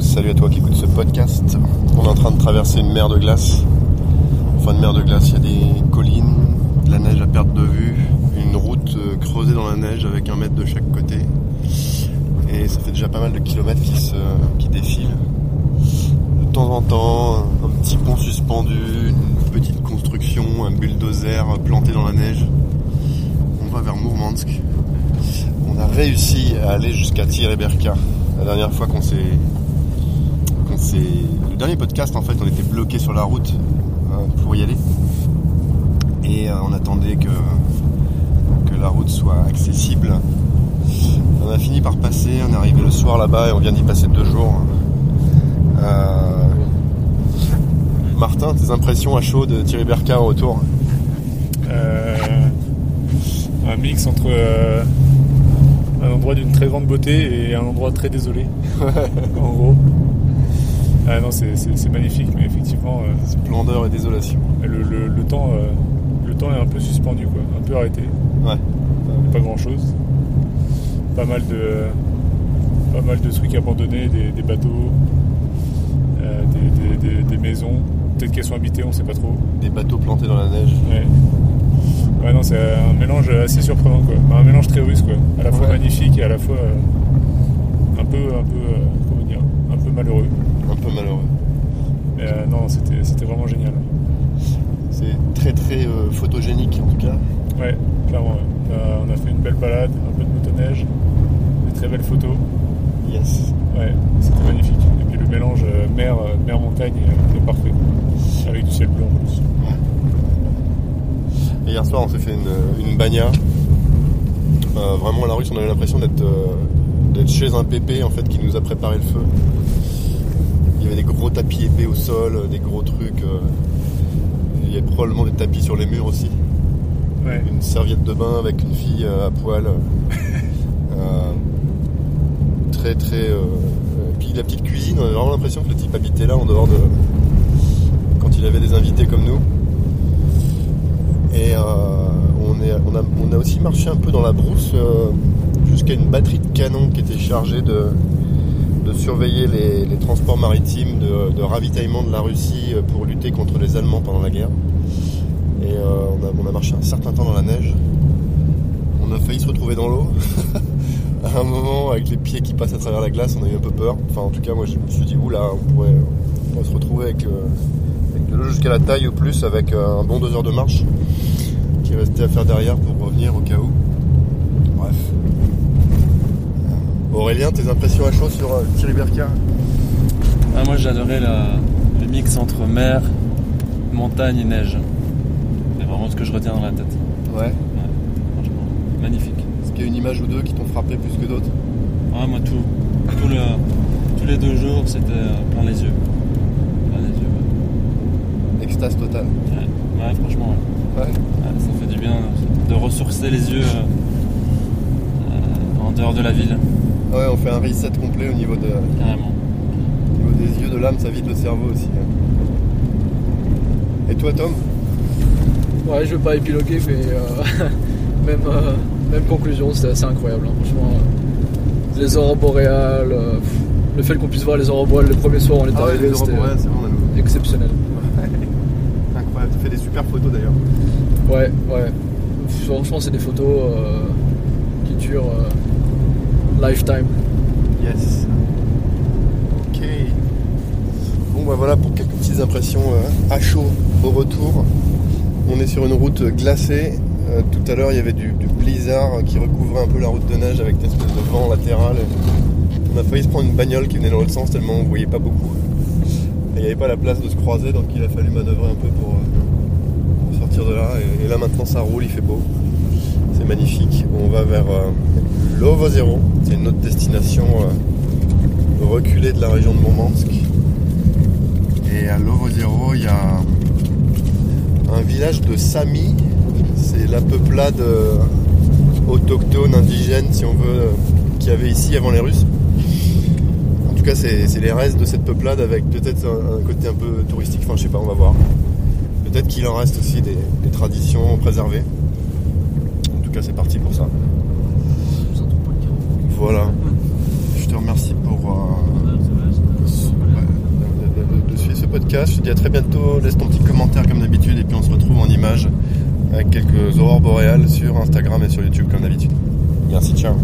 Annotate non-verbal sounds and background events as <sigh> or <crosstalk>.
salut à toi qui écoute ce podcast. On est en train de traverser une mer de glace. Enfin, une mer de glace, il y a des collines, de la neige à perte de vue, une route euh, creusée dans la neige avec un mètre de chaque côté. Et ça fait déjà pas mal de kilomètres qui, se, qui défilent. De temps en temps, un petit pont suspendu, une petite construction, un bulldozer planté dans la neige. On va vers Mourmansk. On a réussi à aller jusqu'à Tireberka. La dernière fois qu'on s'est c'est le dernier podcast en fait, on était bloqué sur la route euh, pour y aller. Et euh, on attendait que, que la route soit accessible. On a fini par passer, on est arrivé le soir là-bas et on vient d'y passer deux jours. Euh, Martin, tes impressions à chaud de Thierry Berka en retour? Un mix entre un endroit d'une très grande beauté et un endroit très désolé. <laughs> en gros. Ah non, c'est magnifique, mais effectivement. Euh, Splendeur et désolation. Le, temps, euh, le temps est un peu suspendu, quoi, un peu arrêté. Ouais. Pas grand chose. Pas mal de, pas mal de trucs abandonnés, des, bateaux, euh, des, maisons. Peut-être qu'elles sont habitées, on sait pas trop. Des bateaux plantés dans la neige. Ouais. Ouais, non, c'est un mélange assez surprenant, quoi. Un mélange très russe, quoi. À la fois magnifique et à la fois un peu, un peu, comment dire, un peu malheureux un peu malheureux. Mais euh, non, c'était vraiment génial. C'est très très euh, photogénique en tout cas. Ouais, clairement. on a fait une belle balade, un peu de motoneige, des très belles photos. Yes. Ouais, c'était magnifique. Et puis le mélange euh, mer, mer montagne est, parfait. Avec du ciel bleu en plus. Et hier soir on s'est fait une, une bagna. vraiment à la rue on avait l'impression d'être chez un pépé en fait qui nous a préparé le feu. Il y avait des gros tapis épais au sol, euh, des gros trucs. Euh, il y avait probablement des tapis sur les murs aussi. Une serviette de bain avec une fille euh, à poil. très très. puis la petite cuisine, on avait vraiment l'impression que le type habitait là en dehors de. quand il avait des invités comme nous. Et on, est, on, a, on, a, aussi marché un peu dans la brousse jusqu'à une batterie de canon qui était chargée de, de surveiller les, transports maritimes de, ravitaillement de la Russie euh, pour lutter contre les Allemands pendant la guerre. Et euh, on, a, marché un certain temps dans la neige. On a failli se retrouver dans l'eau. <laughs> à un moment, avec les pieds qui passent à travers la glace, on a eu un peu peur. Enfin, en tout cas, moi, je me suis dit, oula, on pourrait, se retrouver avec, euh, avec de l'eau jusqu'à la taille ou plus, avec un bon deux heures de marche qui restait à faire derrière pour revenir au cas où. Tes impressions à chaud sur euh, Thierry Berka ah, Moi j'adorais le mix entre mer, montagne et neige. C'est vraiment ce que je retiens dans la tête. Ouais. franchement, magnifique. Est-ce qu'il y a une image ou deux qui t'ont frappé plus que d'autres Ah, moi tout. tous les deux jours, c'était euh, plein les yeux. Plein les yeux, Extase totale. Ouais, franchement, ouais. Ça fait du bien de ressourcer les yeux euh, en dehors de la ville. Ouais, on fait un reset complet au niveau, de, niveau des yeux, de l'âme, ça vide le cerveau aussi. Hein. Et toi, Tom? Ouais, je veux pas épiloguer, mais euh, <laughs> même, euh, même conclusion, c'était assez incroyable. Hein, franchement, euh, les aurores boréales, le fait qu'on puisse voir les aurores boréales le premier soir, on est ah arrivé, c'était exceptionnel. <laughs> Incroyable, tu fais des super photos d'ailleurs. Ouais, ouais. Franchement, c'est des photos qui durent Lifetime. Yes. Ok. Bon bah voilà pour quelques petites impressions euh, à chaud au retour. On est sur une route glacée. Euh, tout à l'heure il y avait du, blizzard qui recouvrait un peu la route de neige avec des espèces de vent latéral. On a failli se prendre une bagnole qui venait dans l'autre sens tellement on voyait pas beaucoup. Et il n'y avait pas la place de se croiser donc il a fallu manœuvrer un peu pour, euh, sortir de là. Et, là maintenant ça roule, il fait beau. C'est magnifique. On va vers Lovo Zero. C'est une autre destination euh, reculée de la région de Mourmansk. Et à Lovo Zero, il y a un village de Sami. C'est la peuplade euh, autochtone, indigène, si on veut, euh, qu'il y avait ici avant les Russes. En tout cas, c'est les restes de cette peuplade avec peut-être un, côté un peu touristique. Enfin, je sais pas, on va voir. Peut-être qu'il en reste aussi des traditions préservées. En tout cas, c'est parti pour ça. Voilà. Je te remercie pour euh, podcast. Je te dis à très bientôt. Laisse ton petit commentaire comme d'habitude et puis on se retrouve en images avec quelques aurores boréales sur Instagram et sur YouTube comme d'habitude. Merci, ciao.